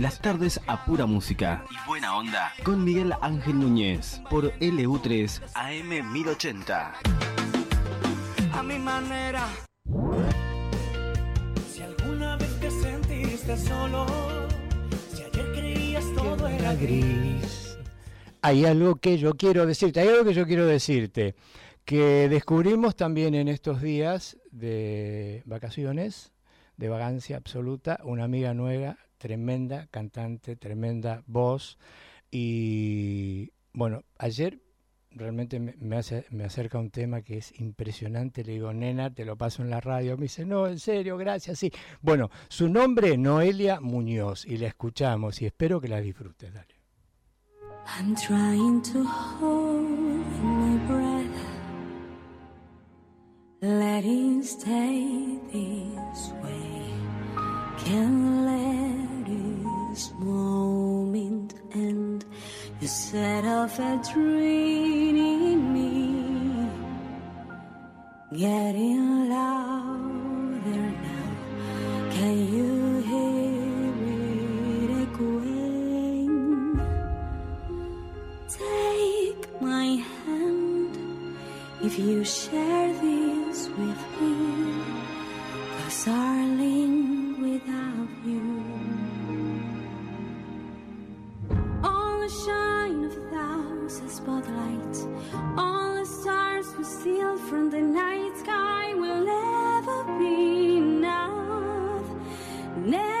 Las tardes a pura música y buena onda con Miguel Ángel Núñez por LU3 AM 1080. A mi manera. Si alguna vez te sentiste solo, si ayer creías todo era gris. Hay algo que yo quiero decirte, hay algo que yo quiero decirte, que descubrimos también en estos días de vacaciones, de vagancia absoluta, una amiga nueva tremenda cantante, tremenda voz. Y bueno, ayer realmente me, hace, me acerca un tema que es impresionante. Le digo, nena, te lo paso en la radio. Me dice, no, en serio, gracias, sí. Bueno, su nombre Noelia Muñoz y la escuchamos y espero que la disfrutes. Dale. Letting stay this way. Can't let this moment end. You set off a dream in me, getting louder now. Can you hear it echoing? Take my hand if you share dance with me, cause darling, without you, all the shine of thousand spotlights, all the stars we steal from the night sky will never be enough. Never